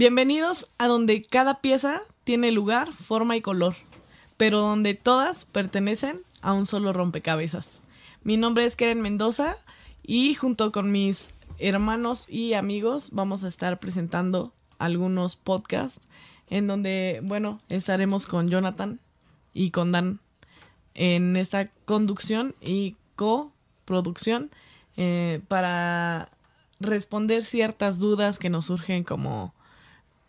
Bienvenidos a donde cada pieza tiene lugar, forma y color, pero donde todas pertenecen a un solo rompecabezas. Mi nombre es Keren Mendoza y junto con mis hermanos y amigos vamos a estar presentando algunos podcasts en donde, bueno, estaremos con Jonathan y con Dan en esta conducción y coproducción eh, para responder ciertas dudas que nos surgen como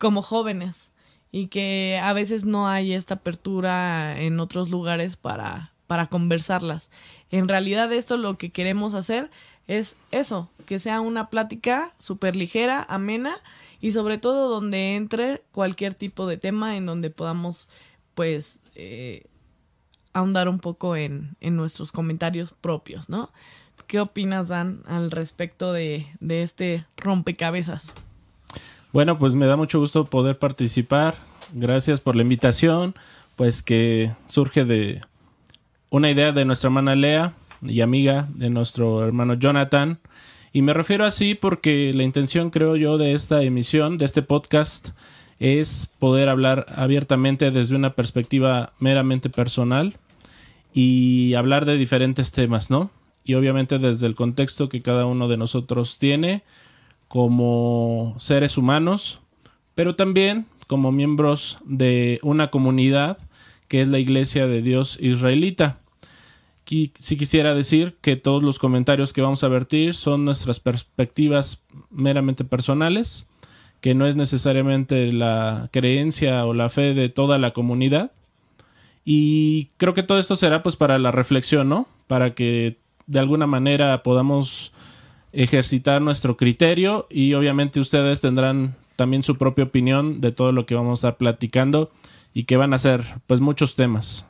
como jóvenes y que a veces no hay esta apertura en otros lugares para, para conversarlas. En realidad esto lo que queremos hacer es eso, que sea una plática súper ligera, amena y sobre todo donde entre cualquier tipo de tema en donde podamos pues eh, ahondar un poco en, en, nuestros comentarios propios, ¿no? ¿Qué opinas, Dan, al respecto de, de este rompecabezas? Bueno, pues me da mucho gusto poder participar. Gracias por la invitación, pues que surge de una idea de nuestra hermana Lea y amiga de nuestro hermano Jonathan. Y me refiero así porque la intención, creo yo, de esta emisión, de este podcast, es poder hablar abiertamente desde una perspectiva meramente personal y hablar de diferentes temas, ¿no? Y obviamente desde el contexto que cada uno de nosotros tiene como seres humanos, pero también como miembros de una comunidad que es la Iglesia de Dios Israelita. Si quisiera decir que todos los comentarios que vamos a vertir son nuestras perspectivas meramente personales, que no es necesariamente la creencia o la fe de toda la comunidad. Y creo que todo esto será pues para la reflexión, ¿no? Para que de alguna manera podamos ejercitar nuestro criterio y obviamente ustedes tendrán también su propia opinión de todo lo que vamos a estar platicando y que van a ser pues muchos temas.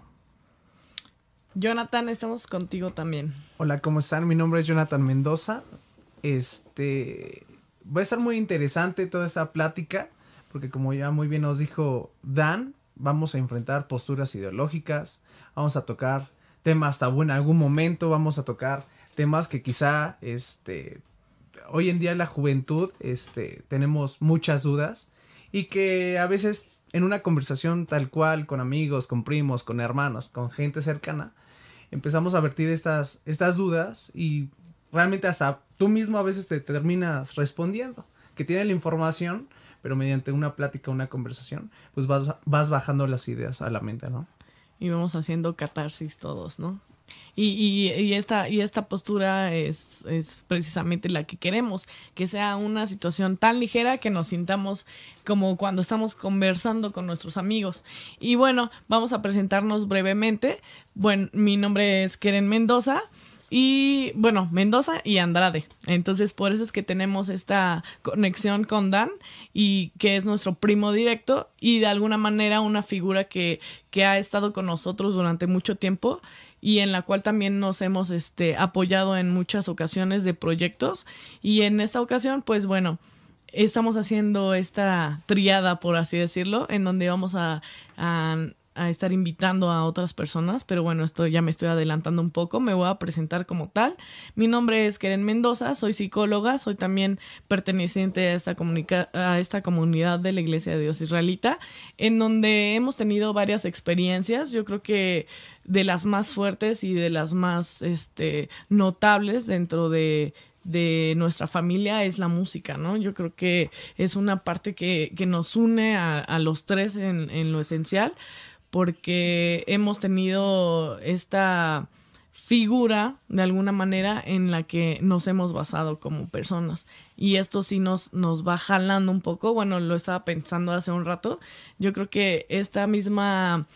Jonathan, estamos contigo también. Hola, ¿cómo están? Mi nombre es Jonathan Mendoza. Este va a ser muy interesante toda esta plática porque como ya muy bien nos dijo Dan, vamos a enfrentar posturas ideológicas, vamos a tocar temas tabú en algún momento, vamos a tocar temas que quizá este hoy en día la juventud este tenemos muchas dudas y que a veces en una conversación tal cual con amigos, con primos, con hermanos, con gente cercana, empezamos a vertir estas estas dudas y realmente hasta tú mismo a veces te terminas respondiendo, que tiene la información, pero mediante una plática, una conversación, pues vas, vas bajando las ideas a la mente, ¿no? Y vamos haciendo catarsis todos, ¿no? Y, esta, y esta postura es, es, precisamente la que queremos, que sea una situación tan ligera que nos sintamos como cuando estamos conversando con nuestros amigos. Y bueno, vamos a presentarnos brevemente. Bueno, mi nombre es Keren Mendoza. Y bueno, Mendoza y Andrade. Entonces, por eso es que tenemos esta conexión con Dan y que es nuestro primo directo y de alguna manera una figura que, que ha estado con nosotros durante mucho tiempo y en la cual también nos hemos este, apoyado en muchas ocasiones de proyectos. Y en esta ocasión, pues bueno, estamos haciendo esta triada, por así decirlo, en donde vamos a, a a estar invitando a otras personas, pero bueno, esto ya me estoy adelantando un poco, me voy a presentar como tal. Mi nombre es Keren Mendoza, soy psicóloga, soy también perteneciente a esta, a esta comunidad de la Iglesia de Dios Israelita, en donde hemos tenido varias experiencias, yo creo que de las más fuertes y de las más este, notables dentro de de nuestra familia es la música, ¿no? Yo creo que es una parte que, que nos une a, a los tres en, en, lo esencial, porque hemos tenido esta figura de alguna manera en la que nos hemos basado como personas. Y esto sí nos, nos va jalando un poco, bueno, lo estaba pensando hace un rato, yo creo que esta misma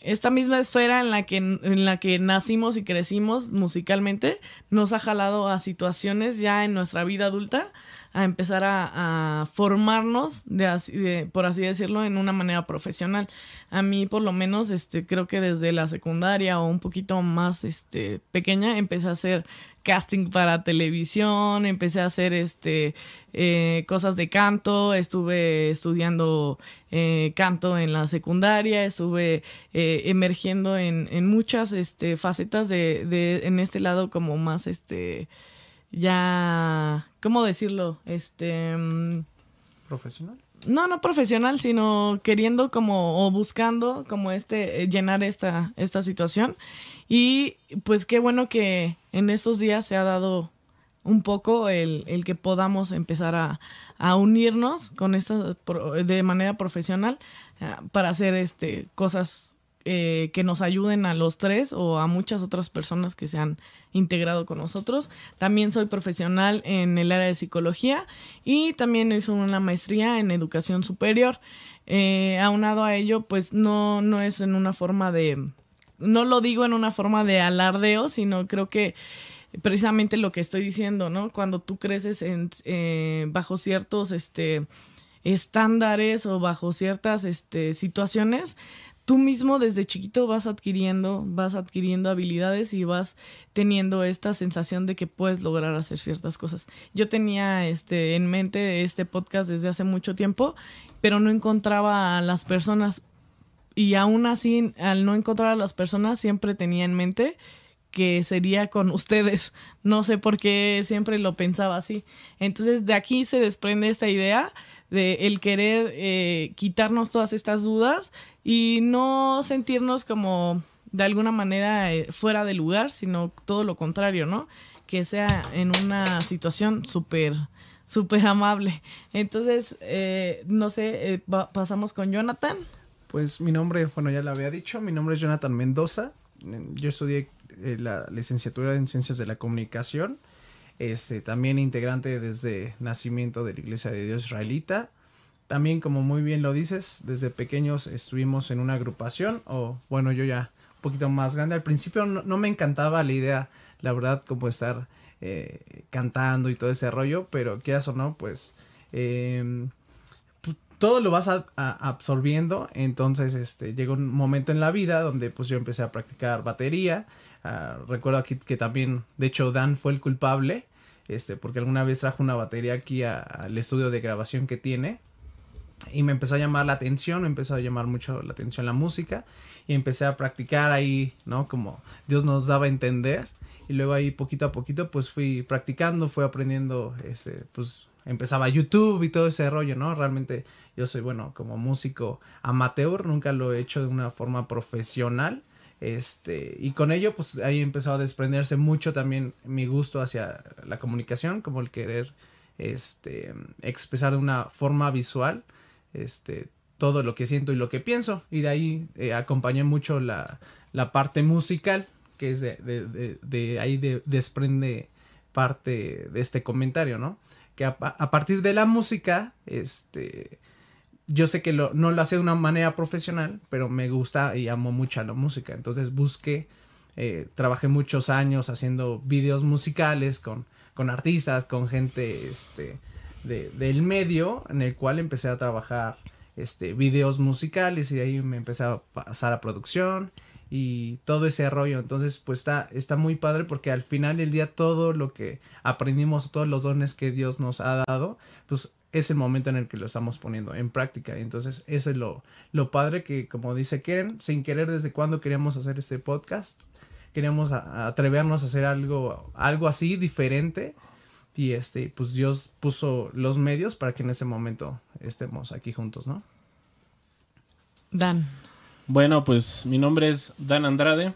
esta misma esfera en la que en la que nacimos y crecimos musicalmente nos ha jalado a situaciones ya en nuestra vida adulta a empezar a, formarnos por así decirlo en una manera profesional. A mí por lo menos este creo que desde la secundaria o un poquito más este pequeña empecé a hacer casting para televisión, empecé a hacer este eh, cosas de canto, estuve estudiando eh, canto en la secundaria, estuve eh, emergiendo en, en, muchas este, facetas de, de, en este lado como más este ya ¿cómo decirlo? este profesional no, no profesional, sino queriendo como o buscando como este llenar esta esta situación. Y pues qué bueno que en estos días se ha dado un poco el, el que podamos empezar a, a unirnos con estas de manera profesional uh, para hacer este cosas eh, que nos ayuden a los tres o a muchas otras personas que se han integrado con nosotros. También soy profesional en el área de psicología y también hice una maestría en educación superior. Eh, aunado a ello, pues no, no es en una forma de, no lo digo en una forma de alardeo, sino creo que precisamente lo que estoy diciendo, ¿no? Cuando tú creces eh, bajo ciertos este, estándares o bajo ciertas este, situaciones, tú mismo desde chiquito vas adquiriendo, vas adquiriendo habilidades y vas teniendo esta sensación de que puedes lograr hacer ciertas cosas. Yo tenía este en mente este podcast desde hace mucho tiempo, pero no encontraba a las personas y aún así, al no encontrar a las personas, siempre tenía en mente que sería con ustedes. No sé por qué siempre lo pensaba así. Entonces, de aquí se desprende esta idea de el querer eh, quitarnos todas estas dudas y no sentirnos como de alguna manera eh, fuera de lugar, sino todo lo contrario, ¿no? Que sea en una situación súper súper amable. Entonces, eh, no sé, eh, pasamos con Jonathan. Pues mi nombre, bueno, ya lo había dicho, mi nombre es Jonathan Mendoza. Yo estudié eh, la licenciatura en Ciencias de la Comunicación. Este, también integrante desde nacimiento de la Iglesia de Dios Israelita. También, como muy bien lo dices, desde pequeños estuvimos en una agrupación, o bueno, yo ya un poquito más grande. Al principio no, me encantaba la idea, la verdad, como estar eh, cantando y todo ese rollo, pero quieras o no, pues eh, todo lo vas absorbiendo. Entonces, este, llegó un momento en la vida donde pues yo empecé a practicar batería. Uh, recuerdo aquí que también, de hecho, Dan fue el culpable, este, porque alguna vez trajo una batería aquí al estudio de grabación que tiene. Y me empezó a llamar la atención, me empezó a llamar mucho la atención la música. Y empecé a practicar ahí, ¿no? Como Dios nos daba a entender. Y luego ahí poquito a poquito pues fui practicando, fui aprendiendo, este, pues empezaba YouTube y todo ese rollo, ¿no? Realmente yo soy, bueno, como músico amateur, nunca lo he hecho de una forma profesional. Este, y con ello, pues ahí empezó a desprenderse mucho también mi gusto hacia la comunicación, como el querer, este, expresar de una forma visual, este, todo lo que siento y lo que pienso. Y de ahí eh, acompañé mucho la, la parte musical, que es de, de, de, ahí desprende parte de este comentario, ¿no? Que a, a, partir de la música, este, yo sé que lo, no lo hace de una manera profesional, pero me gusta y amo mucho la música. Entonces busqué, eh, trabajé muchos años haciendo videos musicales con, con artistas, con gente este, de, del medio, en el cual empecé a trabajar este, videos musicales y de ahí me empecé a pasar a producción y todo ese rollo. Entonces, pues está, está muy padre porque al final del día todo lo que aprendimos, todos los dones que Dios nos ha dado, pues es el momento en el que lo estamos poniendo en práctica. Entonces, eso es lo, lo padre que, como dice Keren, sin querer desde cuando queríamos hacer este podcast, queríamos a, a atrevernos a hacer algo, algo así diferente. Y este, pues Dios puso los medios para que en ese momento estemos aquí juntos, ¿no? Dan. Bueno, pues mi nombre es Dan Andrade.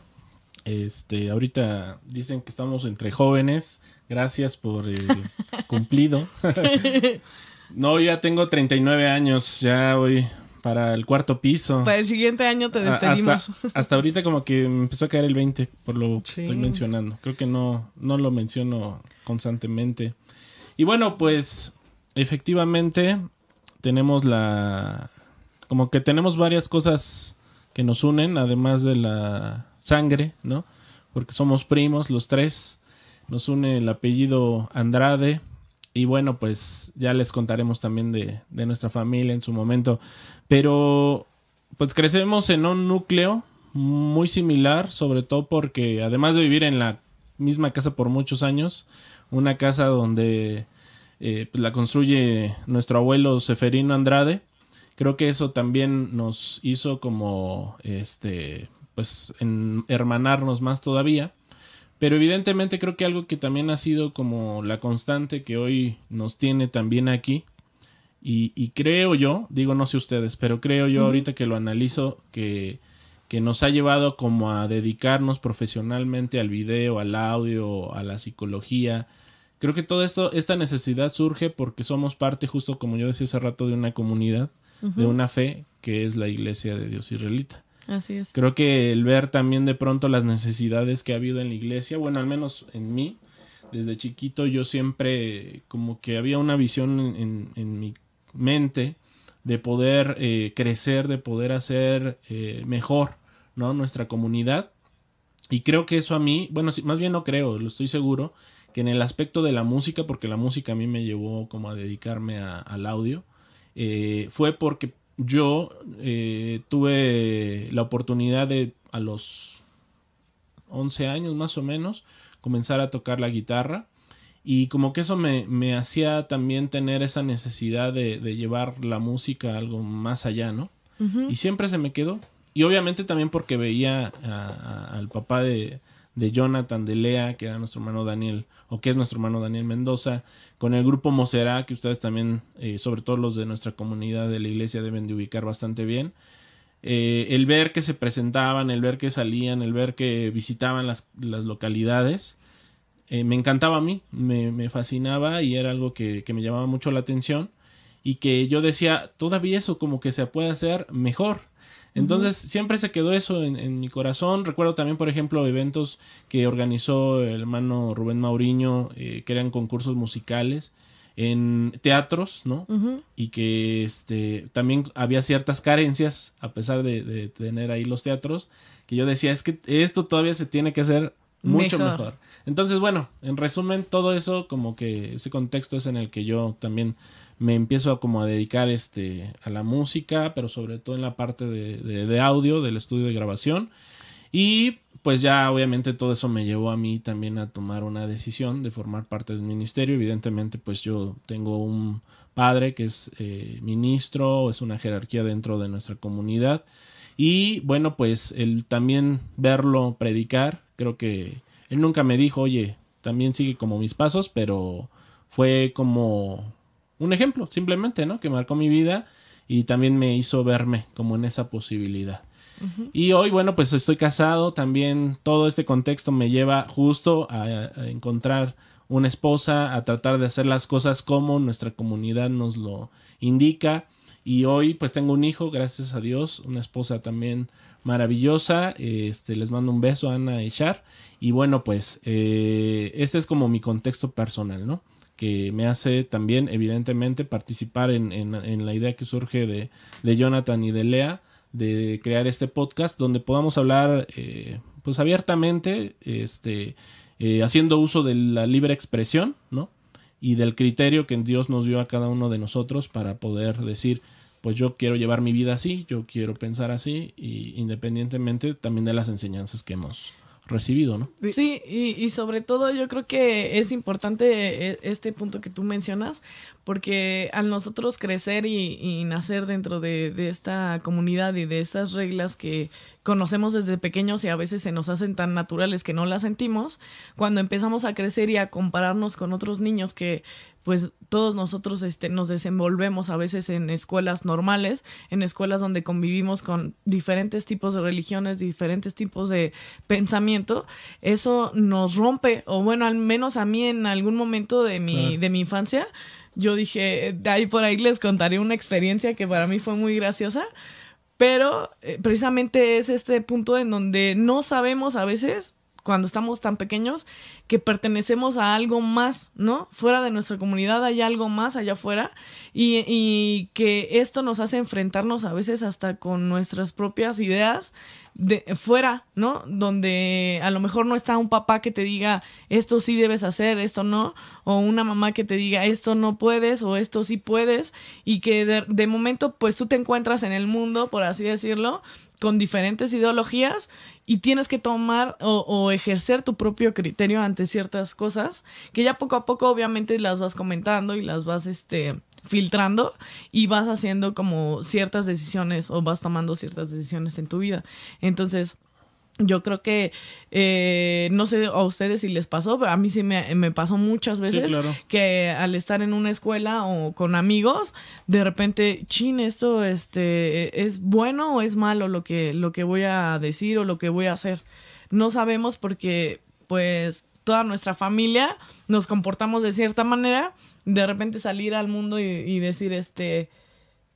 Este, ahorita dicen que estamos entre jóvenes. Gracias por el cumplido. no, ya tengo 39 años, ya voy para el cuarto piso. Para el siguiente año te despedimos. Hasta, hasta ahorita como que me empezó a caer el 20 por lo que estoy mencionando. Creo que no, no lo menciono constantemente. Y bueno, pues efectivamente tenemos la... Como que tenemos varias cosas que nos unen, además de la sangre, ¿no? Porque somos primos los tres. Nos une el apellido Andrade. Y bueno, pues ya les contaremos también de, de nuestra familia en su momento. Pero pues crecemos en un núcleo muy similar, sobre todo porque además de vivir en la misma casa por muchos años, una casa donde eh, pues, la construye nuestro abuelo Seferino Andrade, creo que eso también nos hizo como este pues en hermanarnos más todavía. Pero evidentemente creo que algo que también ha sido como la constante que hoy nos tiene también aquí y, creo yo, digo no sé ustedes, pero creo yo ahorita que lo analizo que, que nos ha llevado como a dedicarnos profesionalmente al video, al audio, a la psicología. Creo que todo esto, esta necesidad surge porque somos parte, justo como yo decía hace rato, de una comunidad, de una fe que es la Iglesia de Dios Israelita. Así es. Creo que el ver también de pronto las necesidades que ha habido en la iglesia, bueno, al menos en mí, desde chiquito yo siempre como que había una visión en, mi mente de poder eh, crecer, de poder hacer eh, mejor ¿no? nuestra comunidad. Y creo que eso a mí, bueno, más bien no creo, lo estoy seguro, que en el aspecto de la música, porque la música a mí me llevó como a dedicarme al audio, eh, fue porque yo tuve la oportunidad de a los 11 años más o menos comenzar a tocar la guitarra y como que eso me, me hacía también tener esa necesidad de, de, llevar la música a algo más allá, ¿no? Y siempre se me quedó. Y obviamente también porque veía al papá de, de, Jonathan, de Lea, que era nuestro hermano Daniel, o que es nuestro hermano Daniel Mendoza, con el grupo Mosera, que ustedes también, eh, sobre todo los de nuestra comunidad de la iglesia, deben de ubicar bastante bien. Eh, el ver que se presentaban, el ver que salían, el ver que visitaban las, las localidades, eh, me encantaba a mí, me, fascinaba y era algo que, me llamaba mucho la atención y que yo decía, todavía eso como que se puede hacer mejor. Entonces siempre se quedó eso en, mi corazón. Recuerdo también, por ejemplo, eventos que organizó el hermano Rubén Mauriño, eh, que eran concursos musicales en teatros, ¿no? Y que este también había ciertas carencias, a pesar de, de, tener ahí los teatros, que yo decía, es que esto todavía se tiene que hacer mucho mejor. Entonces, bueno, en resumen, todo eso, como que ese contexto es en el que yo también me empiezo a como a dedicar este a la música, pero sobre todo en la parte de, de, audio, del estudio de grabación. Y pues ya obviamente todo eso me llevó a mí también a tomar una decisión de formar parte del ministerio. Evidentemente, pues yo tengo un padre que es eh, ministro, es una jerarquía dentro de nuestra comunidad. Y bueno, pues el también verlo predicar creo que él nunca me dijo, oye, también sigue como mis pasos, pero fue como un ejemplo, simplemente, ¿no? Que marcó mi vida y también me hizo verme como en esa posibilidad. Y hoy, bueno, pues estoy casado, también todo este contexto me lleva justo a, a, encontrar una esposa, a tratar de hacer las cosas como nuestra comunidad nos lo indica. Y hoy pues tengo un hijo, gracias a Dios, una esposa también maravillosa. Este, les mando un beso, Ana y Char. Y bueno, pues eh, este es como mi contexto personal, ¿no? Que me hace también, evidentemente, participar en, en, la idea que surge de, de, Jonathan y de Lea de crear este podcast donde podamos hablar eh, pues abiertamente, este, eh, haciendo uso de la libre expresión, ¿no? Y del criterio que Dios nos dio a cada uno de nosotros para poder decir, pues yo quiero llevar mi vida así, yo quiero pensar así, y independientemente también de las enseñanzas que hemos recibido, ¿no? Sí, y, sobre todo yo creo que es importante eh, este punto que tú mencionas, porque al nosotros crecer y, nacer dentro de, esta comunidad y de estas reglas que, conocemos desde pequeños y a veces se nos hacen tan naturales que no las sentimos, cuando empezamos a crecer y a compararnos con otros niños que pues todos nosotros este, nos desenvolvemos a veces en escuelas normales, en escuelas donde convivimos con diferentes tipos de religiones, diferentes tipos de pensamiento, eso nos rompe, o bueno, al menos a mí en algún momento de mi, de mi infancia, yo dije, de ahí por ahí les contaré una experiencia que para mí fue muy graciosa pero eh, precisamente es este punto en donde no sabemos a veces, cuando estamos tan pequeños, que pertenecemos a algo más, ¿no? Fuera de nuestra comunidad hay algo más allá afuera y, y que esto nos hace enfrentarnos a veces hasta con nuestras propias ideas de fuera, ¿no? Donde a lo mejor no está un papá que te diga esto sí debes hacer, esto no, o una mamá que te diga esto no puedes o esto sí puedes y que de, momento pues tú te encuentras en el mundo, por así decirlo, con diferentes ideologías y tienes que tomar o, o, ejercer tu propio criterio ante ciertas cosas que ya poco a poco obviamente las vas comentando y las vas este filtrando y vas haciendo como ciertas decisiones o vas tomando ciertas decisiones en tu vida. Entonces, yo creo que, eh, no sé a ustedes si les pasó, pero a mí sí me, me pasó muchas veces Sí, claro. que al estar en una escuela o con amigos, de repente, chin, esto este, es bueno o es malo lo que, lo que voy a decir o lo que voy a hacer. No sabemos porque, pues, toda nuestra familia nos comportamos de cierta manera, de repente salir al mundo y, decir, este,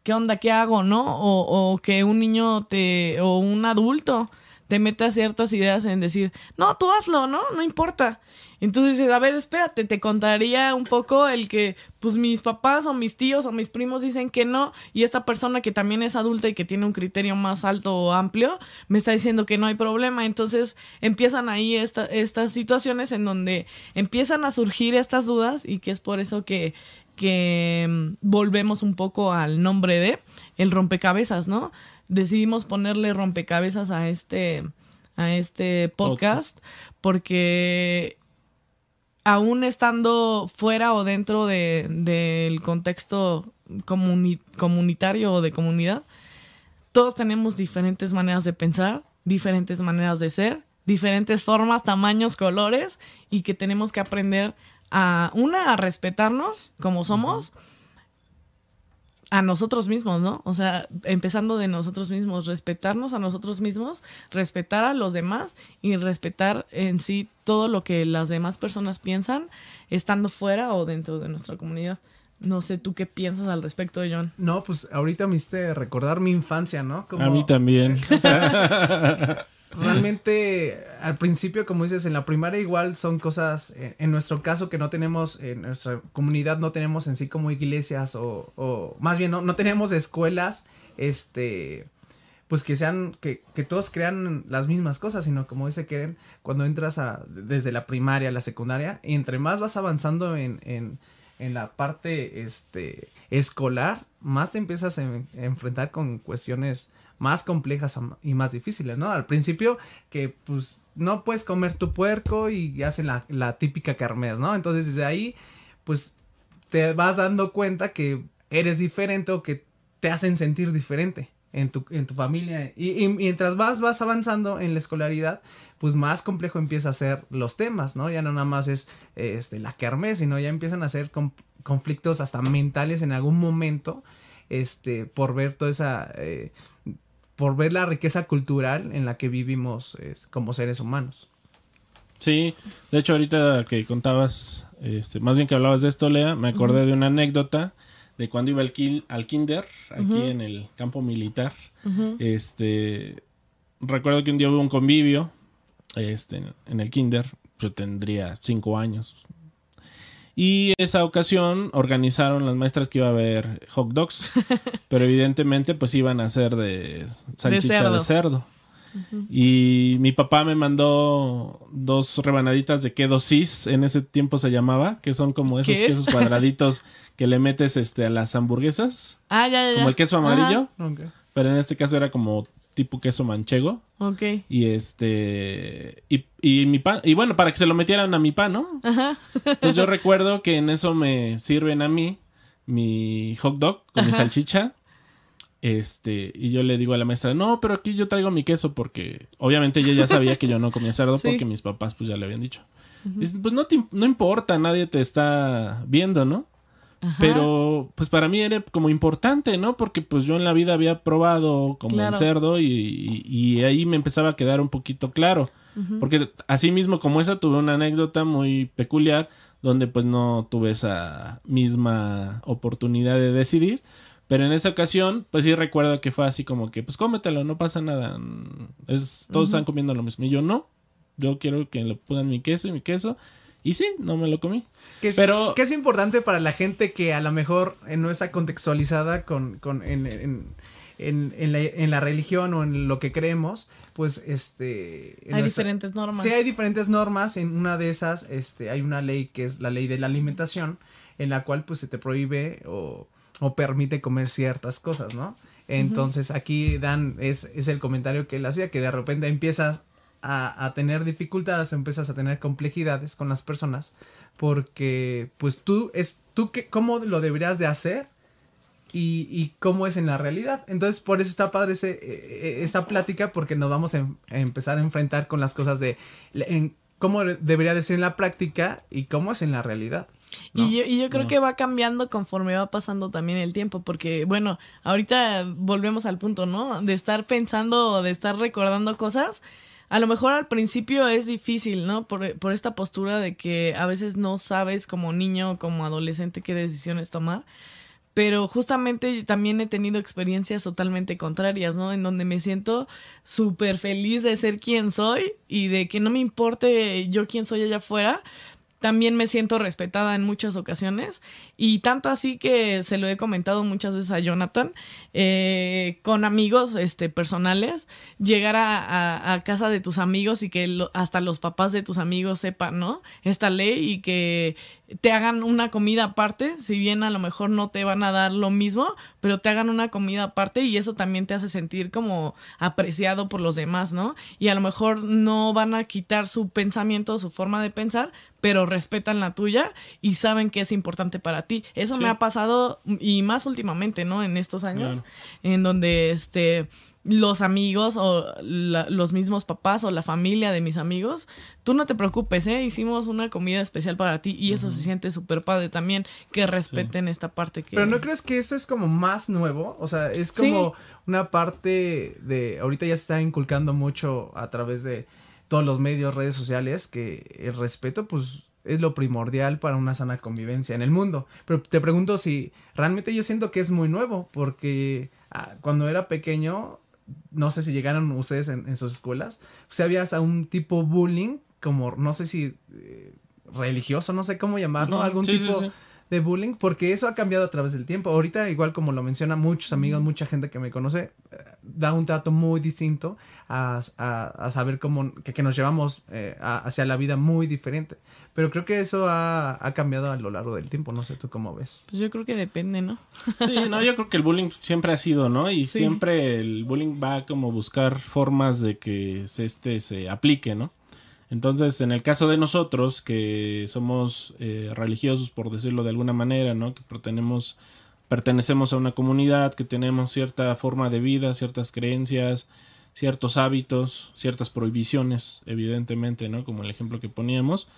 ¿qué onda? ¿Qué hago? ¿No? O, o que un niño te, o un adulto te meta ciertas ideas en decir, no, tú hazlo, ¿no? No importa. Entonces dices, a ver, espérate, te contaría un poco el que, pues mis papás o mis tíos o mis primos dicen que no, y esta persona que también es adulta y que tiene un criterio más alto o amplio, me está diciendo que no hay problema. Entonces empiezan ahí esta, estas situaciones en donde empiezan a surgir estas dudas y que es por eso que, que mm, volvemos un poco al nombre de el rompecabezas, ¿no? Decidimos ponerle rompecabezas a este a este podcast porque aún estando fuera o dentro de, del contexto comuni- comunitario o de comunidad, todos tenemos diferentes maneras de pensar, diferentes maneras de ser, diferentes formas, tamaños, colores, y que tenemos que aprender a, una, a respetarnos como somos, a nosotros mismos, ¿no? O sea, empezando de nosotros mismos, respetarnos a nosotros mismos, respetar a los demás y respetar en sí todo lo que las demás personas piensan, estando fuera o dentro de nuestra comunidad. No sé tú qué piensas al respecto, John. No, pues ahorita me hiciste recordar mi infancia, ¿no? Como A mí también. realmente al principio, como dices, en la primaria igual son cosas, en, nuestro caso que no tenemos, en nuestra comunidad no tenemos en sí como iglesias o, más bien no, no tenemos escuelas, este, pues que sean, que, que todos crean las mismas cosas, sino como dice Keren, cuando entras a, desde la primaria a la secundaria, y entre más vas avanzando en, en, en la parte, este, escolar, más te empiezas a enfrentar con cuestiones más complejas y más difíciles, ¿no? Al principio que pues no puedes comer tu puerco y hacen la, la típica kermés, ¿no? Entonces desde ahí pues te vas dando cuenta que eres diferente o que te hacen sentir diferente en tu, en tu familia. Y, mientras vas, vas avanzando en la escolaridad, pues más complejo empieza a ser los temas, ¿no? Ya no nada más es este, la kermés, sino ya empiezan a ser con- conflictos hasta mentales en algún momento, este, por ver toda esa... eh, por ver la riqueza cultural en la que vivimos es, como seres humanos. Sí, de hecho ahorita que contabas, este, más bien que hablabas de esto, Lea, me acordé de una anécdota de cuando iba al, kinder, aquí en el campo militar. Este, recuerdo que un día hubo un convivio, este, en el kinder, yo tendría cinco años. Y esa ocasión organizaron las maestras que iba a haber hot dogs, pero evidentemente pues iban a ser de salchicha de cerdo. cerdo. Y mi papá me mandó dos rebanaditas de queso cis, en ese tiempo se llamaba, que son como esos quesos cuadraditos que le metes este a las hamburguesas, Ah, ya, ya, ya. como el queso amarillo, pero en este caso era como tipo queso manchego. Ok. Y este. Y, y mi pan. Y bueno, para que se lo metieran a mi pan, ¿no? Ajá. Entonces yo recuerdo que en eso me sirven a mí mi hot dog con mi salchicha. Este, y yo le digo a la maestra, no, pero aquí yo traigo mi queso porque obviamente ella ya sabía que yo no comía cerdo Sí. porque mis papás pues ya le habían dicho. Dice, pues no, te no importa, nadie te está viendo, ¿no? Ajá. Pero pues para mí era como importante, ¿no? Porque pues yo en la vida había probado como Claro. el cerdo y, y- y ahí me empezaba a quedar un poquito claro. Porque así mismo como esa tuve una anécdota muy peculiar donde pues no tuve esa misma oportunidad de decidir. Pero en esa ocasión, pues sí recuerdo que fue así como que, pues cómetelo, no pasa nada. Es, todos están comiendo lo mismo. Y yo no, yo quiero que le pongan mi queso y mi queso. Y sí, no me lo comí. Que es, Pero- que es importante para la gente que a lo mejor eh, no está contextualizada con, con en, en, en- en la, en la religión o en lo que creemos, pues este... Hay nuestra- diferentes normas. Sí, hay diferentes normas. En una de esas, este, hay una ley que es la ley de la alimentación, en la cual pues se te prohíbe o, o permite comer ciertas cosas, ¿no? Entonces aquí Dan es, es el comentario que él hacía, que de repente empiezas a, a tener dificultades, empiezas a tener complejidades con las personas, porque pues tú es tú que cómo lo deberías de hacer y, y cómo es en la realidad. Entonces, por eso está padre ese, eh, esta plática, porque nos vamos a, em- a empezar a enfrentar con las cosas de en cómo debería de ser en la práctica y cómo es en la realidad. ¿no? Y yo, y yo creo No. que va cambiando conforme va pasando también el tiempo, porque bueno, ahorita volvemos al punto, ¿no? De estar pensando o de estar recordando cosas. A lo mejor al principio es difícil, ¿no? Por, por esta postura de que a veces no sabes como niño o como adolescente qué decisiones tomar. Pero justamente también he tenido experiencias totalmente contrarias, ¿no? En donde me siento súper feliz de ser quien soy y de que no me importe yo quién soy allá afuera, también me siento respetada en muchas ocasiones y tanto así que se lo he comentado muchas veces a Jonathan eh, con amigos este personales llegar a, a- casa de tus amigos y que lo- hasta los papás de tus amigos sepan no esta ley y que te hagan una comida aparte si bien a lo mejor no te van a dar lo mismo pero te hagan una comida aparte y eso también te hace sentir como apreciado por los demás no y a lo mejor no van a quitar su pensamiento su forma de pensar pero respetan la tuya y saben que es importante para ti. Eso Sí. me ha pasado y más últimamente, ¿no? En estos años, Claro. en donde este los amigos o la- los mismos papás o la familia de mis amigos, tú no te preocupes, ¿eh? Hicimos una comida especial para ti y eso se siente súper padre también, que respeten esta parte que... Pero ¿no crees que esto es como más nuevo? O sea, es Sí. como una parte de... Ahorita ya se está inculcando mucho a través de todos los medios, redes sociales, que el respeto pues es lo primordial para una sana convivencia en el mundo. Pero te pregunto si realmente yo siento que es muy nuevo, porque ah, cuando era pequeño, no sé si llegaron ustedes en, en sus escuelas, pues había hasta un tipo bullying, como no sé si eh, religioso, no sé cómo llamarlo, algún sí, tipo sí. de bullying, porque eso ha cambiado a través del tiempo. Ahorita, igual como lo mencionan muchos amigos, mucha gente que me conoce, eh, da un trato muy distinto a, a- a saber cómo, que, que nos llevamos eh, a- hacia la vida muy diferente. Pero creo que eso ha, ha cambiado a lo largo del tiempo, no sé tú cómo ves. Pues yo creo que depende, ¿no? Sí, no, yo creo que el bullying siempre ha sido, ¿no? Y Sí. siempre el bullying va como buscar formas de que se, este se aplique, ¿no? Entonces, en el caso de nosotros, que somos eh, religiosos, por decirlo de alguna manera, ¿no? Que pertenecemos, pertenecemos a una comunidad, que tenemos cierta forma de vida, ciertas creencias, ciertos hábitos, ciertas prohibiciones, evidentemente, ¿no? Como el ejemplo que poníamos.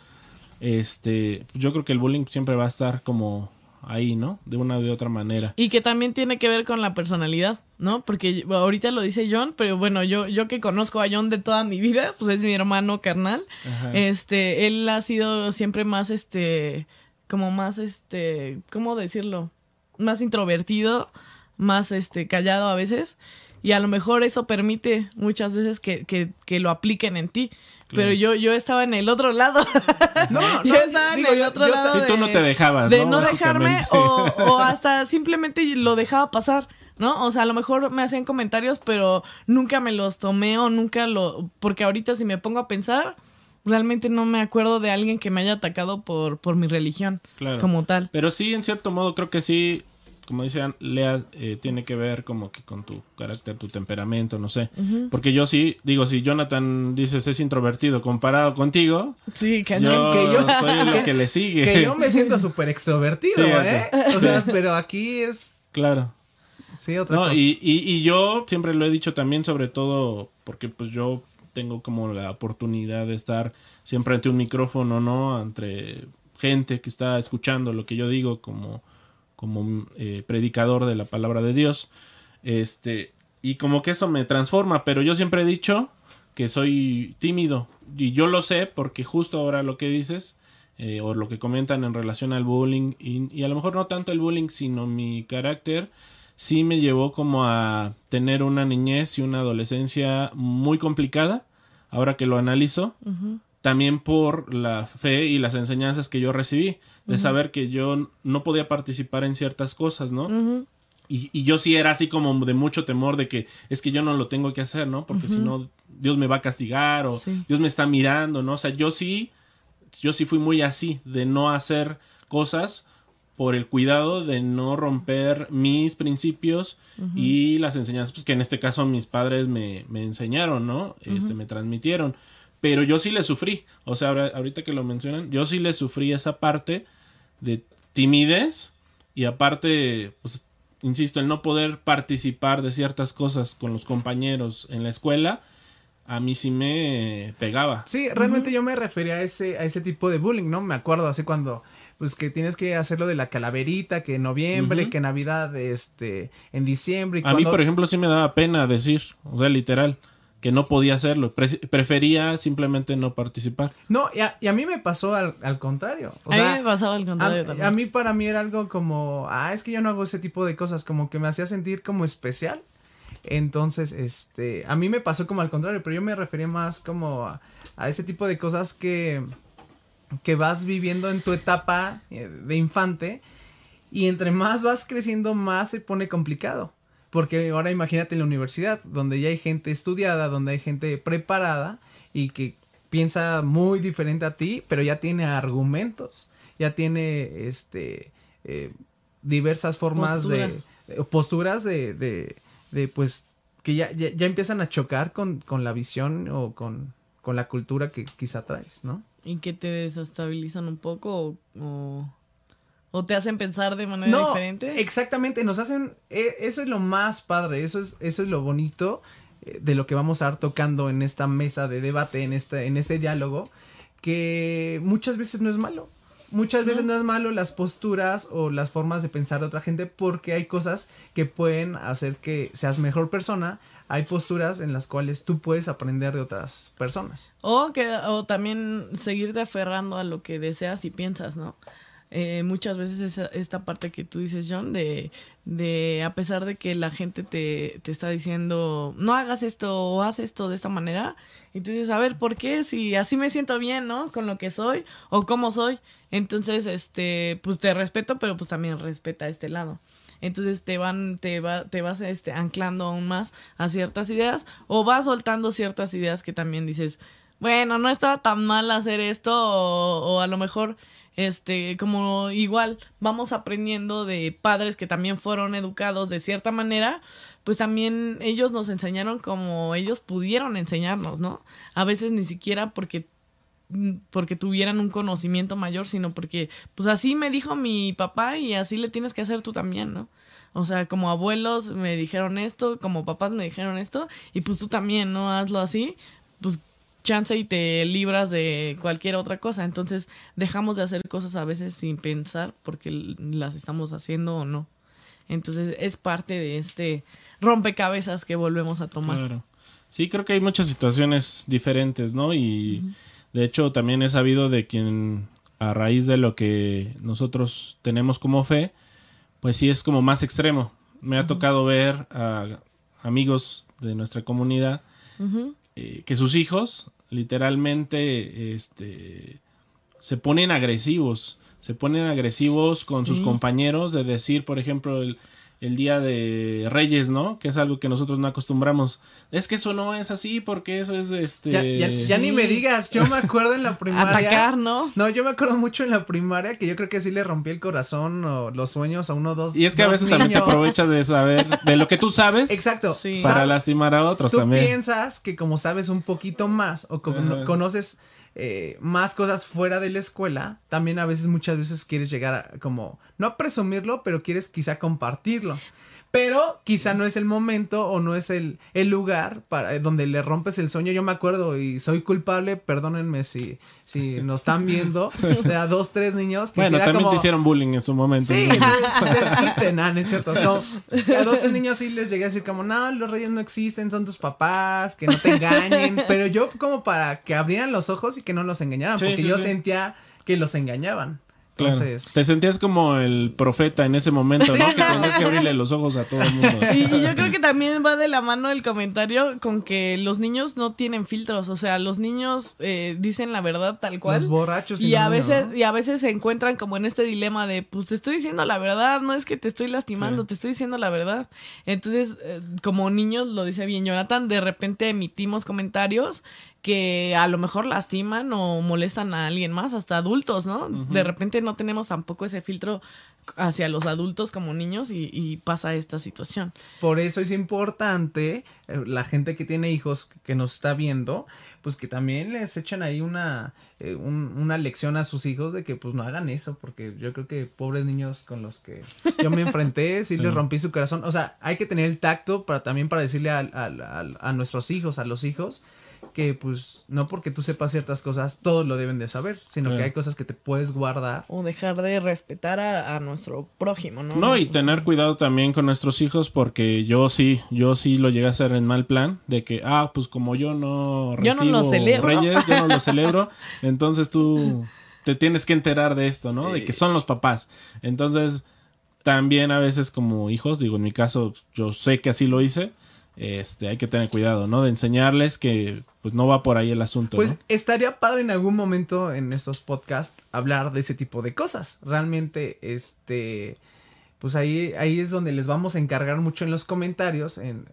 Este, yo creo que el bullying siempre va a estar como ahí, ¿no? De una u de otra manera. Y que también tiene que ver con la personalidad, ¿no? Porque ahorita lo dice John, pero bueno, yo, yo que conozco a John de toda mi vida, pues es mi hermano carnal. Ajá. Este, él ha sido siempre más, este, como más, este, ¿cómo decirlo? Más introvertido, más, este, callado a veces. Y a lo mejor eso permite muchas veces que, que, que lo apliquen en ti. Claro. Pero yo, yo estaba en el otro lado. No, Yo estaba en el otro lado Sí, tú no te dejabas, de ¿no? no, dejarme o, o hasta simplemente lo dejaba pasar, ¿no? O sea, a lo mejor me hacían comentarios, pero nunca me los tomé o nunca lo... Porque ahorita si me pongo a pensar, realmente no me acuerdo de alguien que me haya atacado por, por mi religión Claro. como tal. Pero sí, en cierto modo, creo que sí, como dice Lea, eh, tiene que ver como que con tu carácter, tu temperamento, no sé. Porque yo sí, digo, si Jonathan dices es introvertido comparado contigo, Sí, yo, que yo- soy lo que- que le sigue. Que yo me siento súper extrovertido. ¿eh? O sea, pero aquí es... Claro. Sí, otra No, cosa. y, y, y yo siempre lo he dicho también, sobre todo porque pues yo tengo como la oportunidad de estar siempre ante un micrófono, ¿no? Entre gente que está escuchando lo que yo digo como, como eh, predicador de la palabra de Dios. Este, y como que eso me transforma, pero yo siempre he dicho que soy tímido. Y yo lo sé porque justo ahora lo que dices, eh, o lo que comentan en relación al bullying, y, a lo mejor no tanto el bullying, sino mi carácter, sí me llevó como a tener una niñez y una adolescencia muy complicada, ahora que lo analizo, también por la fe y las enseñanzas que yo recibí, de saber que yo no podía participar en ciertas cosas, ¿no? Y, y yo sí era así como de mucho temor de que es que yo no lo tengo que hacer, ¿no? Porque si no, Dios me va a castigar o Sí. Dios me está mirando, ¿no? O sea, yo sí, yo sí fui muy así, de no hacer cosas por el cuidado de no romper mis principios y las enseñanzas, pues que en este caso mis padres me, me enseñaron, ¿no? Este, me transmitieron. Pero yo sí le sufrí, o sea, ahora, ahorita que lo mencionan, yo sí le sufrí esa parte de timidez y aparte, pues, insisto, el no poder participar de ciertas cosas con los compañeros en la escuela, a mí sí me pegaba. Sí, realmente yo me refería a ese, a ese tipo de bullying, ¿no? Me acuerdo así cuando, pues que tienes que hacerlo de la calaverita, que en noviembre, que Navidad, este, en diciembre. Y A mí, por ejemplo, sí me daba pena decir, o sea, literal, que no podía hacerlo. Pre- prefería simplemente no participar. No, y a, y a mí me pasó al, al contrario. O a mí me pasaba el contrario a, también. a mí para mí era algo como, ah, es que yo no hago ese tipo de cosas, como que me hacía sentir como especial. Entonces, este, a mí me pasó como al contrario, pero yo me refería más como a, a ese tipo de cosas que, que vas viviendo en tu etapa eh, de infante y entre más vas creciendo más se pone complicado. Porque ahora imagínate en la universidad, donde ya hay gente estudiada, donde hay gente preparada y que piensa muy diferente a ti, pero ya tiene argumentos, ya tiene este eh, diversas formas Posturas. de de- posturas de, de, de, pues que ya, ya, ya empiezan a chocar con, con la visión o con, con la cultura que quizá traes, ¿no? Y que te desestabilizan un poco o, o, o te hacen pensar de manera diferente. Exactamente, nos hacen, eh, eso es lo más padre, eso es, eso es lo bonito eh, de lo que vamos a estar tocando en esta mesa de debate, en este, en este diálogo, que muchas veces no es malo. Muchas veces no es malo las posturas o las formas de pensar de otra gente porque hay cosas que pueden hacer que seas mejor persona. Hay posturas en las cuales tú puedes aprender de otras personas. O, que, o también seguirte aferrando a lo que deseas y piensas, ¿no? Eh, muchas veces esa, esta parte que tú dices, John, de, de a pesar de que la gente te, te está diciendo, no hagas esto o haz esto de esta manera, y tú dices, a ver, ¿por qué? Si así me siento bien, ¿no? Con lo que soy o cómo soy. Entonces, este, pues te respeto, pero pues también respeta este lado. Entonces te van, te va, te vas este, anclando aún más a ciertas ideas, o vas soltando ciertas ideas que también dices, bueno, no estaba tan mal hacer esto, o, o a lo mejor, este, como igual vamos aprendiendo de padres que también fueron educados de cierta manera, pues también ellos nos enseñaron como ellos pudieron enseñarnos, ¿no? A veces ni siquiera porque porque tuvieran un conocimiento mayor, sino porque, pues así me dijo mi papá y así le tienes que hacer tú también, ¿no? O sea, como abuelos me dijeron esto, como papás me dijeron esto, y pues tú también, ¿no? Hazlo así, pues chance y te libras de cualquier otra cosa. Entonces dejamos de hacer cosas a veces sin pensar porque las estamos haciendo o no. Entonces es parte de este rompecabezas que volvemos a tomar. Claro. Sí, creo que hay muchas situaciones diferentes, ¿no? Y de hecho también he sabido de quien a raíz de lo que nosotros tenemos como fe, pues sí es como más extremo. Me ha tocado ver a amigos de nuestra comunidad Ujú. Eh, que sus hijos literalmente este se ponen agresivos se ponen agresivos con sus compañeros de decir por ejemplo el, el día de Reyes no que es algo que nosotros no acostumbramos es que eso no es así porque eso es este Ya, ya- ya ni me digas, yo me acuerdo en la primaria. Atacar, ¿no? No, yo me acuerdo mucho en la primaria que yo creo que sí le rompí el corazón o los sueños a uno o dos. y es que a veces también te aprovechas de saber de lo que tú sabes Exacto. Sí. para lastimar a otros Tú también piensas que como sabes un poquito más o como conoces eh, más cosas fuera de la escuela, también a veces, muchas veces quieres llegar a como, no a presumirlo, pero quieres quizá compartirlo. Pero quizá no es el momento o no es el, el lugar para donde le rompes el sueño. Yo me acuerdo y soy culpable, perdónenme si, si nos están viendo, de a dos, tres niños que bueno, también te hicieron bullying en su momento. Sí, desquiten, no, no es cierto. No, a dos, tres niños sí les llegué a decir como, no, los reyes no existen, son tus papás, que no te engañen. Pero yo como para que abrieran los ojos y que no los engañaran, porque yo sentía que los engañaban. Te sentías como el profeta en ese momento, ¿no? Que tenías que abrirle los ojos a todo el mundo. Y, yo creo que también va de la mano el comentario con que los niños no tienen filtros. O sea, los niños eh, dicen la verdad tal cual. Los borrachos. Y, a veces, y a veces se encuentran como en este dilema de, pues te estoy diciendo la verdad, no es que te estoy lastimando, te estoy diciendo la verdad. Entonces, eh, como niños, lo dice bien Jonathan, de repente emitimos comentarios que a lo mejor lastiman o molestan a alguien más, hasta adultos, ¿no? De repente no tenemos tampoco ese filtro hacia los adultos como niños y, pasa esta situación. Por eso es importante, eh, la gente que tiene hijos que nos está viendo, pues que también les echen ahí una, eh, una lección a sus hijos de que pues no hagan eso, porque yo creo que pobres niños con los que yo me enfrenté, sí, les rompí su corazón. O sea, hay que tener el tacto para también para decirle a, a nuestros hijos, a los hijos, que pues no porque tú sepas ciertas cosas todos lo deben de saber, sino que hay cosas que te puedes guardar. O dejar de respetar a, nuestro prójimo, ¿no? No, y tener cuidado también con nuestros hijos porque yo sí, yo sí lo llegué a hacer en mal plan, de que, ah, pues como yo no recibo yo no lo celebro. reyes, yo no lo celebro, entonces tú te tienes que enterar de esto, ¿no? De que son los papás. Entonces, también a veces como hijos, digo, en mi caso, yo sé que así lo hice, este, hay que tener cuidado, ¿no? De enseñarles que pues no va por ahí el asunto. Pues estaría padre en algún momento en estos podcasts hablar de ese tipo de cosas. Realmente, este, pues ahí, ahí es donde les vamos a encargar mucho en los comentarios, en,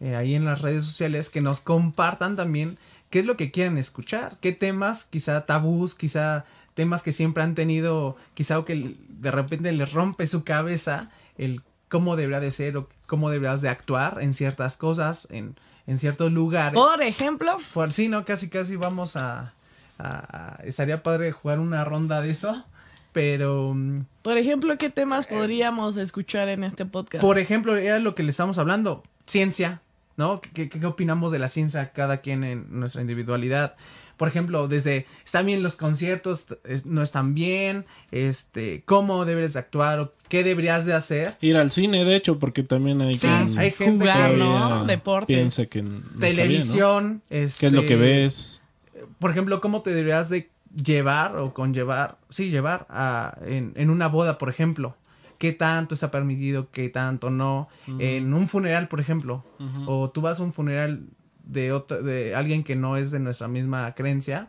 eh, ahí en las redes sociales, que nos compartan también qué es lo que quieren escuchar, qué temas, quizá tabús, quizá temas que siempre han tenido, quizá o que de repente les rompe su cabeza el cómo debería de ser o cómo deberías de actuar en ciertas cosas, en, en ciertos lugares. Por ejemplo. Por sí, ¿no? Casi, casi vamos a, a, Estaría padre jugar una ronda de eso. Pero. Mm, por ejemplo, ¿qué temas podríamos escuchar en este podcast? Por ejemplo, era lo que le estamos hablando. Ciencia, ¿no? ¿Qué, qué opinamos de la ciencia cada quien en nuestra individualidad? Por ejemplo, desde están bien los conciertos, no están bien, este, cómo debes actuar o qué deberías de hacer. Ir al cine, de hecho, porque también hay, sí, hay gente que ¿no? Deporte. piensa que televisión, este, ¿qué es lo que ves? Por ejemplo, cómo te deberías de llevar o conllevar, sí, llevar a, en, en una boda, por ejemplo qué tanto está permitido, qué tanto no. En un funeral, por ejemplo, o tú vas a un funeral de, otra, de alguien que no es de nuestra misma creencia,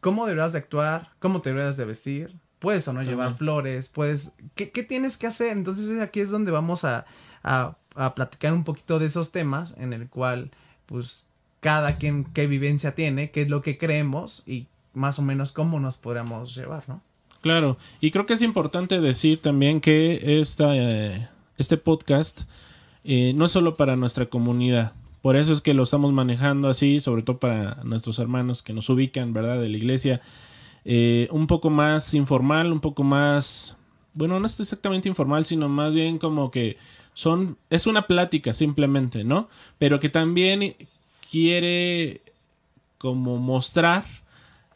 ¿cómo deberás de actuar? ¿Cómo te deberás de vestir? ¿Puedes o no llevar flores? ¿Puedes? ¿Qué, tienes que hacer? Entonces aquí es donde vamos a, a, a, platicar un poquito de esos temas en el cual pues cada quien qué vivencia tiene, qué es lo que creemos y más o menos cómo nos podríamos llevar, ¿no? Claro, y creo que es importante decir también que esta, eh, este podcast eh, no es solo para nuestra comunidad, por eso es que lo estamos manejando así, sobre todo para nuestros hermanos que nos ubican, ¿verdad? De la iglesia. Eh, un poco más informal, un poco más... Bueno, no es exactamente informal, sino más bien como que son... Es una plática simplemente, ¿no? Pero que también quiere como mostrar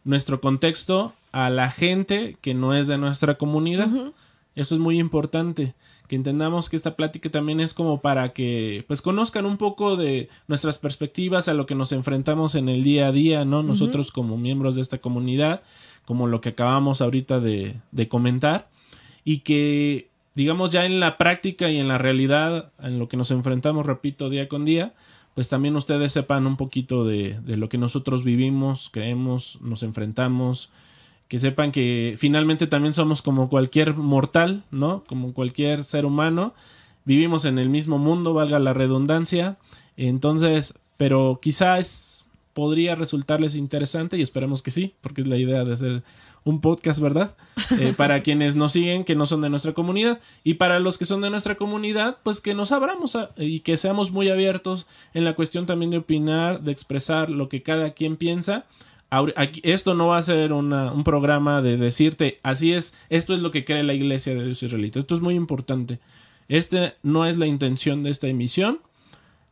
nuestro contexto a la gente que no es de nuestra comunidad. Esto es muy importante que entendamos que esta plática también es como para que pues conozcan un poco de nuestras perspectivas a lo que nos enfrentamos en el día a día, ¿no? Nosotros como miembros de esta comunidad, como lo que acabamos ahorita de, de comentar, y que digamos ya en la práctica y en la realidad, en lo que nos enfrentamos, repito, día con día, pues también ustedes sepan un poquito de, de lo que nosotros vivimos, creemos, nos enfrentamos, que sepan que finalmente también somos como cualquier mortal, ¿no? Como cualquier ser humano, vivimos en el mismo mundo, valga la redundancia, entonces, pero quizás podría resultarles interesante y esperemos que sí, porque es la idea de hacer un podcast, ¿verdad? Eh, para quienes nos siguen, que no son de nuestra comunidad, y para los que son de nuestra comunidad, pues que nos abramos y que seamos muy abiertos en la cuestión también de opinar, de expresar lo que cada quien piensa esto no va a ser un programa de decirte, así es, esto es lo que cree la iglesia de Dios israelita. Esto es muy importante. Este no es la intención de esta emisión.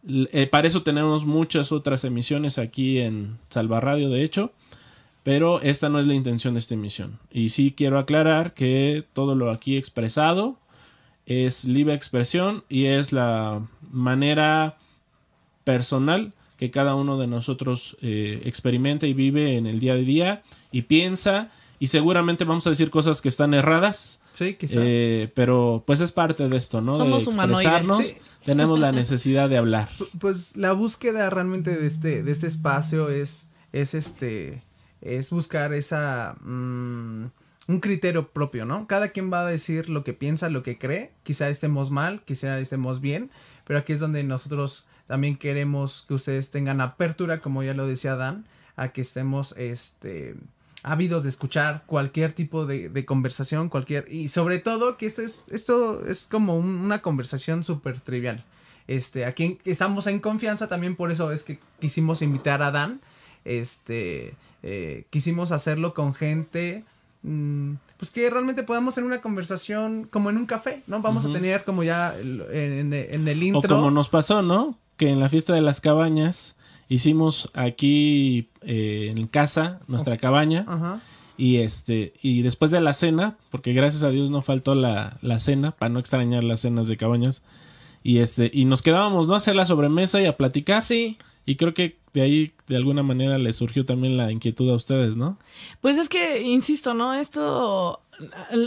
Eh, para eso tenemos muchas otras emisiones aquí en Salva Radio, de hecho. Pero esta no es la intención de esta emisión. Y sí quiero aclarar que todo lo aquí expresado es libre expresión y es la manera personal que cada uno de nosotros eh, experimenta y vive en el día a día y piensa y seguramente vamos a decir cosas que están erradas. Sí, quizá. Eh, pero pues es parte de esto, ¿no? Somos de. Sí. Tenemos la necesidad de hablar. Pues la búsqueda realmente de este, de este espacio es, es este, es buscar esa, mm, un criterio propio, ¿no? Cada quien va a decir lo que piensa, lo que cree. Quizá estemos mal, quizá estemos bien, pero aquí es donde nosotros también queremos que ustedes tengan apertura, como ya lo decía Dan, a que estemos, este, ávidos de escuchar cualquier tipo de, de conversación, cualquier, y sobre todo que esto es, esto es como un- una conversación súper trivial. Este, aquí estamos en confianza también, por eso es que quisimos invitar a Dan. Este, eh, quisimos hacerlo con gente, mm, pues que realmente podamos tener una conversación como en un café, ¿no? Vamos a tener como ya en, en el O intro. como nos pasó, ¿no? Que en la fiesta de las cabañas hicimos aquí eh, en casa nuestra cabaña Ajá. y este y después de la cena, porque gracias a Dios no faltó la, la cena para no extrañar las cenas de cabañas y este y nos quedábamos, ¿no? A hacer la sobremesa y a platicar Sí. y creo que de ahí de alguna manera les surgió también la inquietud a ustedes, ¿no? Pues es que, insisto, ¿no? Esto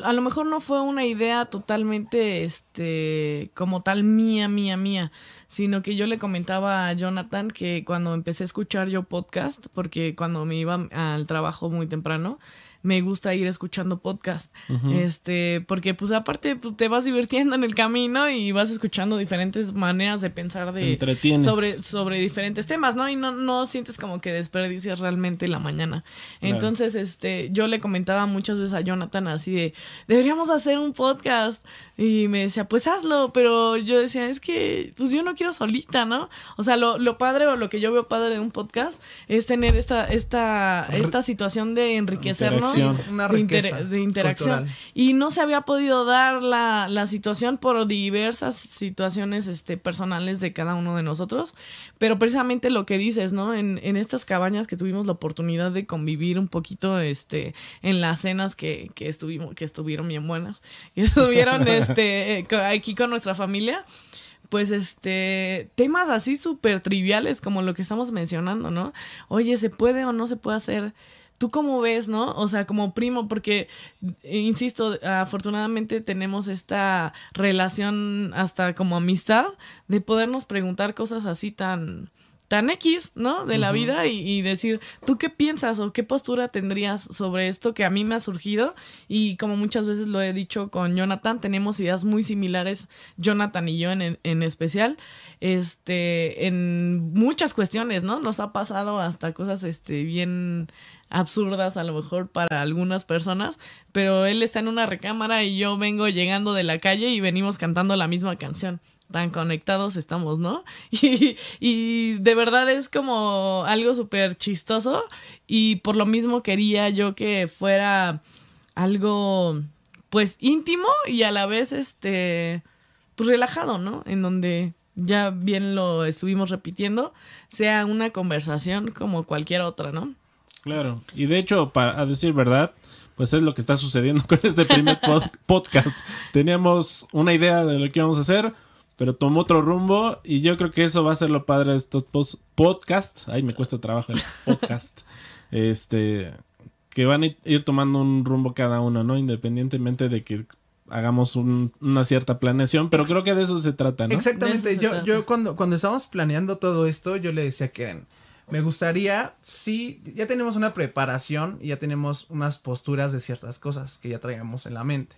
a, lo mejor no fue una idea totalmente, este, como tal mía, mía, mía, sino que yo le comentaba a Jonathan que cuando empecé a escuchar yo podcast, porque cuando me iba al trabajo muy temprano, me gusta ir escuchando podcast. Este, porque pues aparte pues, te vas divirtiendo en el camino y vas escuchando diferentes maneras de pensar de sobre, sobre diferentes temas, ¿no? Y no, no sientes como que desperdicias realmente la mañana. Claro. Entonces, este, yo le comentaba muchas veces a Jonathan así de, deberíamos hacer un podcast. Y me decía, pues hazlo, pero yo decía, es que, pues yo no quiero solita, ¿no? O sea, lo, lo padre o lo que yo veo padre de un podcast es tener esta, esta, esta situación de enriquecernos. Interacción. Una de, inter- riqueza de interacción. cultural. Y no se había podido dar la, la situación por diversas situaciones este, personales de cada uno de nosotros. Pero precisamente lo que dices, ¿no? En, en estas cabañas que tuvimos la oportunidad de convivir un poquito este, en las cenas que, que, estuvimos, que estuvieron bien buenas. Que estuvieron este, eh, aquí con nuestra familia pues este temas así súper triviales como lo que estamos mencionando, ¿no? Oye, ¿se puede o no se puede hacer? ¿Tú cómo ves, no? O sea, como primo, porque, eh, insisto, afortunadamente tenemos esta relación hasta como amistad de podernos preguntar cosas así tan tan X, ¿no? De la vida y, y decir, ¿tú qué piensas o qué postura tendrías sobre esto que a mí me ha surgido? Y como muchas veces lo he dicho con Jonathan, tenemos ideas muy similares, Jonathan y yo en, en especial, este, en muchas cuestiones, ¿no? Nos ha pasado hasta cosas, este, bien absurdas a lo mejor para algunas personas, pero él está en una recámara y yo vengo llegando de la calle y venimos cantando la misma canción. Tan conectados estamos, ¿no? Y, de verdad es como algo súper chistoso y por lo mismo quería yo que fuera algo pues íntimo y a la vez este pues relajado, ¿no? En donde ya bien lo estuvimos repitiendo, sea una conversación como cualquier otra, ¿no? Claro, y de hecho, para a decir verdad, pues es lo que está sucediendo con este primer podcast. Teníamos una idea de lo que íbamos a hacer, pero tomó otro rumbo y yo creo que eso va a ser lo padre de estos podcasts. Ay, me cuesta trabajo el podcast. este, que van a ir tomando un rumbo cada uno, ¿no? Independientemente de que hagamos un- una cierta planeación, pero creo que de eso se trata, ¿no? Exactamente. Yo, trata. yo cuando, cuando estábamos planeando todo esto, yo le decía a Keren, me gustaría, sí, ya tenemos una preparación y ya tenemos unas posturas de ciertas cosas que ya traíamos en la mente.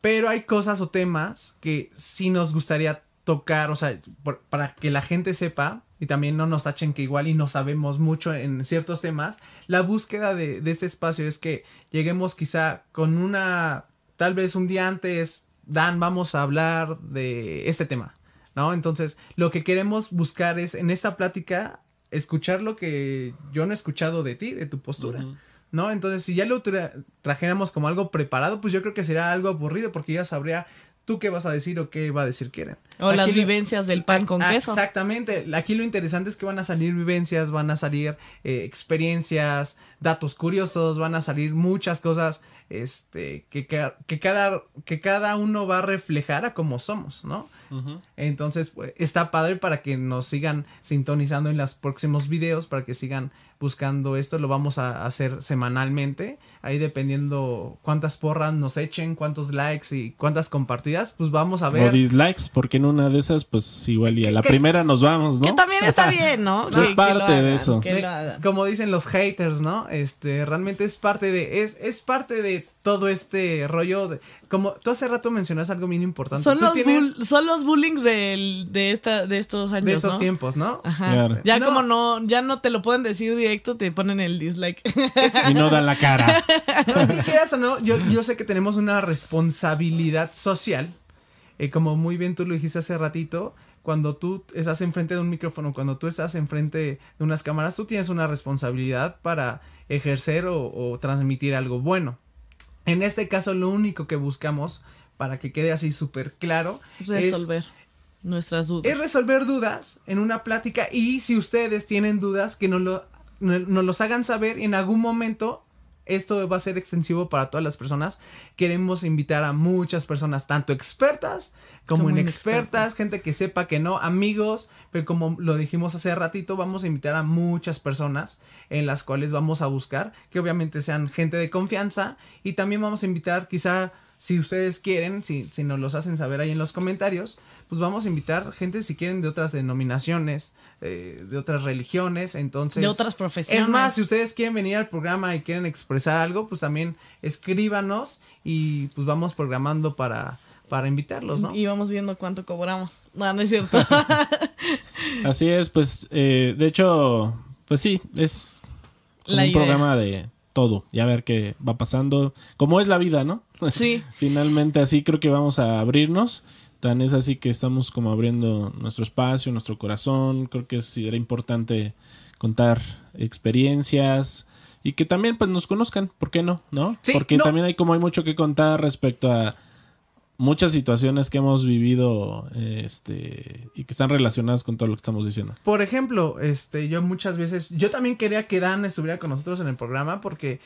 Pero hay cosas o temas que sí nos gustaría tocar, o sea, por- para que la gente sepa y también no nos tachen que igual y no sabemos mucho en ciertos temas, la búsqueda de, este espacio es que lleguemos quizá con una, tal vez un día antes, Dan, vamos a hablar de este tema, ¿no? Entonces, lo que queremos buscar es en esta plática escuchar lo que yo no he escuchado de ti, de tu postura. ¿No? Entonces, si ya lo tra- trajéramos como algo preparado, pues yo creo que sería algo aburrido porque ya sabría ¿Tú qué vas a decir o qué va a decir Keren? O las Aquí vivencias del pan con Ah, queso. Exactamente. Aquí lo interesante es que van a salir vivencias, van a salir eh, experiencias, datos curiosos, van a salir muchas cosas este, que, ca- que, cada, que cada uno va a reflejar a cómo somos, ¿no? Entonces, pues, está padre para que nos sigan sintonizando en los próximos videos, para que sigan buscando esto. Lo vamos a hacer semanalmente. Ahí dependiendo cuántas porras nos echen, cuántos likes y cuántas compartidas, pues vamos a O ver. dislikes, porque en una de esas, pues igual y a la ¿Qué- primera nos vamos, ¿no? Que también está bien, ¿no? Pues es Que- que parte de eso. que De- lo hagan. como dicen los haters, ¿no? Este, realmente es parte de, es, es parte de todo este rollo de, como tú hace rato mencionas algo bien importante. Son Tú los, tienes bull- son los bullings del- de, esta, de estos años, de esos ¿no? tiempos, ¿no? Ajá. Claro. Ya No. como no, ya no te lo pueden decir directo, te ponen el dislike. Y no dan la cara. No, es que quieras o no, yo, yo sé que tenemos una responsabilidad social. eh, como muy bien tú lo dijiste hace ratito, cuando tú estás enfrente de un micrófono, cuando tú estás enfrente de unas cámaras, tú tienes una responsabilidad para ejercer o, o transmitir algo bueno. En este caso, lo único que buscamos, para que quede así súper claro, Resolver nuestras dudas. es resolver dudas en una plática y si ustedes tienen dudas que nos, lo, no- nos los hagan saber y en algún momento esto va a ser extensivo para todas las personas. Queremos invitar a muchas personas, tanto expertas como, Como inexpertas, gente que sepa que no, amigos, pero como lo dijimos hace ratito, vamos a invitar a muchas personas en las cuales vamos a buscar que obviamente sean gente de confianza y también vamos a invitar quizá si ustedes quieren, si, si nos los hacen saber ahí en los comentarios, pues vamos a invitar gente si quieren de otras denominaciones, eh, de otras religiones, entonces... de otras profesiones. Es más, si ustedes quieren venir al programa y quieren expresar algo, pues también escríbanos y pues vamos programando para, para invitarlos, ¿no? Y vamos viendo cuánto cobramos. No, no es cierto. Así es, pues, eh, de hecho, pues sí, es La un idea. programa de todo y a ver qué va pasando. Como es la vida, ¿no? Sí. Finalmente así creo que vamos a abrirnos. Tan es así que estamos como abriendo nuestro espacio, nuestro corazón. Creo que sí era importante contar experiencias y que también pues nos conozcan, ¿por qué no? ¿No? Sí, Porque no. también hay como hay mucho que contar respecto a muchas situaciones que hemos vivido este y que están relacionadas con todo lo que estamos diciendo. Por ejemplo, este, yo muchas veces, yo también quería que Dan estuviera con nosotros en el programa porque,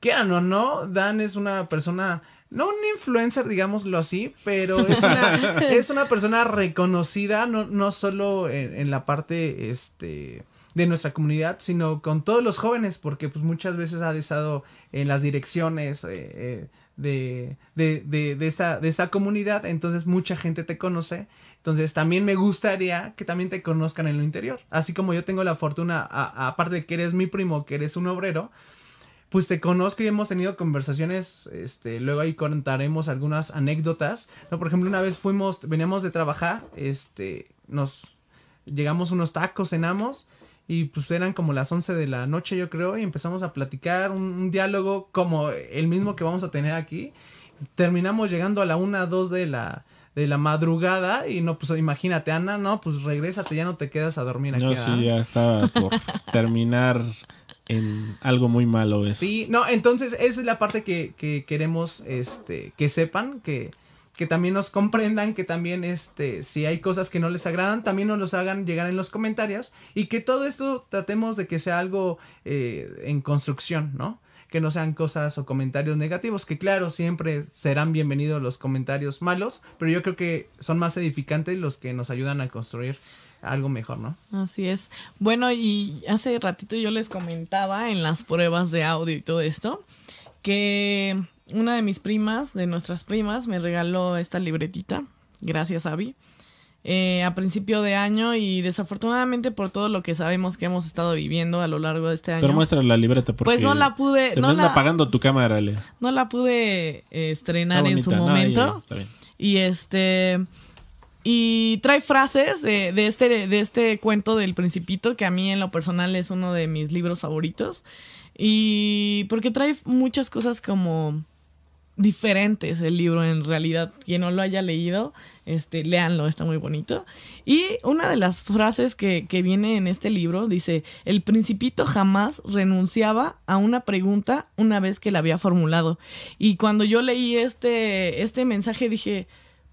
quieran o no, Dan es una persona, no un influencer, digámoslo así, pero es una, es una persona reconocida, no, no solo en, en la parte, este, de nuestra comunidad, sino con todos los jóvenes, porque pues muchas veces ha estado en las direcciones, eh, eh, de, de, de, de esta, de esta comunidad, entonces mucha gente te conoce. Entonces también me gustaría que también te conozcan en lo interior. Así como yo tengo la fortuna, aparte de que eres mi primo, que eres un obrero, pues te conozco y hemos tenido conversaciones, este, luego ahí contaremos algunas anécdotas, ¿no? Por ejemplo, una vez fuimos, veníamos de trabajar, este, nos llegamos unos tacos, cenamos, y pues eran como las 11 de la noche yo creo, y empezamos a platicar un, un diálogo como el mismo que vamos a tener aquí. Terminamos llegando a la 1, 2 de la, de la madrugada, y no, pues imagínate, Ana, no, pues regrésate, ya no te quedas a dormir aquí. ¿verdad? sí ya estaba por terminar en algo muy malo eso. Sí, no, entonces esa es la parte que, que queremos este, que sepan, que, que también nos comprendan, que también este, si hay cosas que no les agradan, también nos los hagan llegar en los comentarios y que todo esto tratemos de que sea algo eh, en construcción, ¿no? Que no sean cosas o comentarios negativos, que claro, siempre serán bienvenidos los comentarios malos, pero yo creo que son más edificantes los que nos ayudan a construir algo mejor, ¿no? Así es. Bueno, y hace ratito yo les comentaba en las pruebas de audio y todo esto que una de mis primas, de nuestras primas, me regaló esta libretita. Gracias, Abby. eh, a principio de año y desafortunadamente por todo lo que sabemos que hemos estado viviendo a lo largo de este año. Pero muestra la libreta porque pues no la pude, se no me anda la, apagando tu cámara, Lea. no la pude eh, estrenar Está en su bonita. No, momento. ya, está bien. Y este. Y trae frases de, este, de este cuento del Principito, que a mí en lo personal es uno de mis libros favoritos. Y porque trae muchas cosas como diferentes el libro en realidad. Quien no lo haya leído, este, léanlo, está muy bonito. Y una de las frases que, que viene en este libro dice, el principito jamás renunciaba a una pregunta una vez que la había formulado. Y cuando yo leí este, este mensaje dije,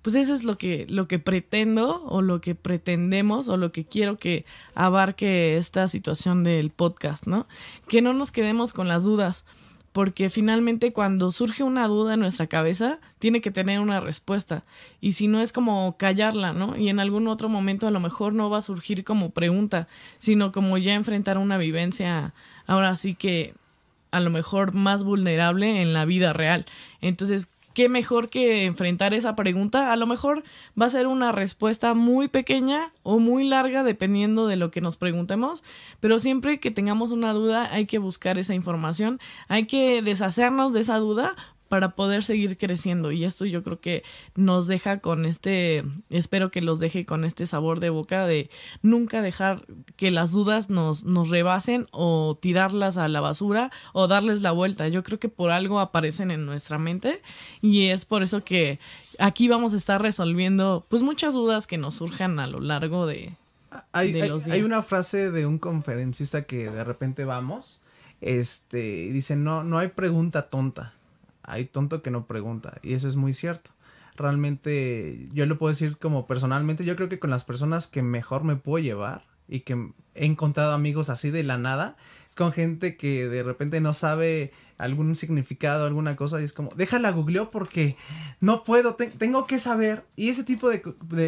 pues eso es lo que, lo que pretendo o lo que pretendemos o lo que quiero que abarque esta situación del podcast, ¿no? Que no nos quedemos con las dudas porque finalmente cuando surge una duda en nuestra cabeza, tiene que tener una respuesta. Y si no es como callarla, ¿no? Y en algún otro momento a lo mejor no va a surgir como pregunta, sino como ya enfrentar una vivencia, ahora sí que a lo mejor más vulnerable en la vida real. Entonces, qué mejor que enfrentar esa pregunta. A lo mejor va a ser una respuesta muy pequeña o muy larga dependiendo de lo que nos preguntemos, pero siempre que tengamos una duda hay que buscar esa información, hay que deshacernos de esa duda para poder seguir creciendo. Y esto yo creo que nos deja con este, espero que los deje con este sabor de boca de nunca dejar que las dudas nos, nos rebasen o tirarlas a la basura o darles la vuelta. Yo creo que por algo aparecen en nuestra mente y es por eso que aquí vamos a estar resolviendo pues muchas dudas que nos surjan a lo largo de, hay, los días. hay una frase de un conferencista que de repente vamos, este, dice, no, no hay pregunta tonta hay tonto que no pregunta. Y eso es muy cierto. Realmente, yo lo puedo decir como personalmente, yo creo que con las personas que mejor me puedo llevar y que he encontrado amigos así de la nada, es con gente que de repente no sabe algún significado, alguna cosa, y es como, déjala googleo porque no puedo, tengo que saber. Y ese tipo de,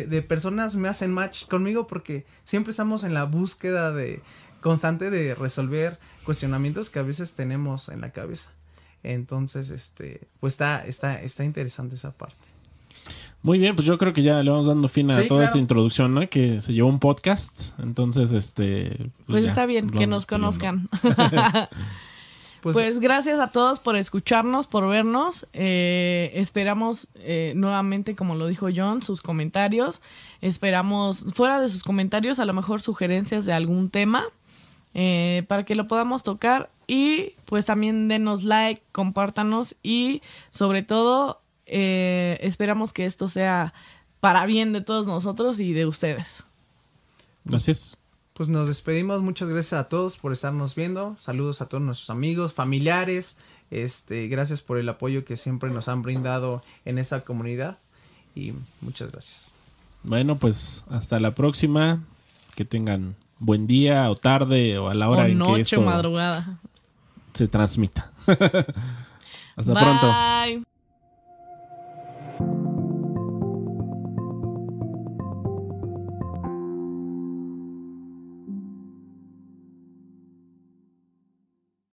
de, personas me hacen match conmigo porque siempre estamos en la búsqueda de constante de resolver cuestionamientos que a veces tenemos en la cabeza. Entonces, este, pues está, está, está interesante esa parte. Muy bien, pues yo creo que ya le vamos dando fin a toda esta introducción, ¿no? Que se llevó un podcast. Entonces, este. Pues, pues está bien, que nos conozcan. Pues, pues, gracias a todos por escucharnos, por vernos. Eh, esperamos eh, nuevamente, como lo dijo John, sus comentarios. Esperamos, fuera de sus comentarios, a lo mejor sugerencias de algún tema. Eh, para que lo podamos tocar y pues también denos like, compártanos y sobre todo eh, esperamos que esto sea para bien de todos nosotros y de ustedes. Gracias. Pues nos despedimos, muchas gracias a todos por estarnos viendo, saludos a todos nuestros amigos, familiares, este, gracias por el apoyo que siempre nos han brindado en esta comunidad y muchas gracias. Bueno, pues hasta la próxima, que tengan buen día o tarde o a la hora o en noche, que esto madrugada se transmita. Hasta pronto.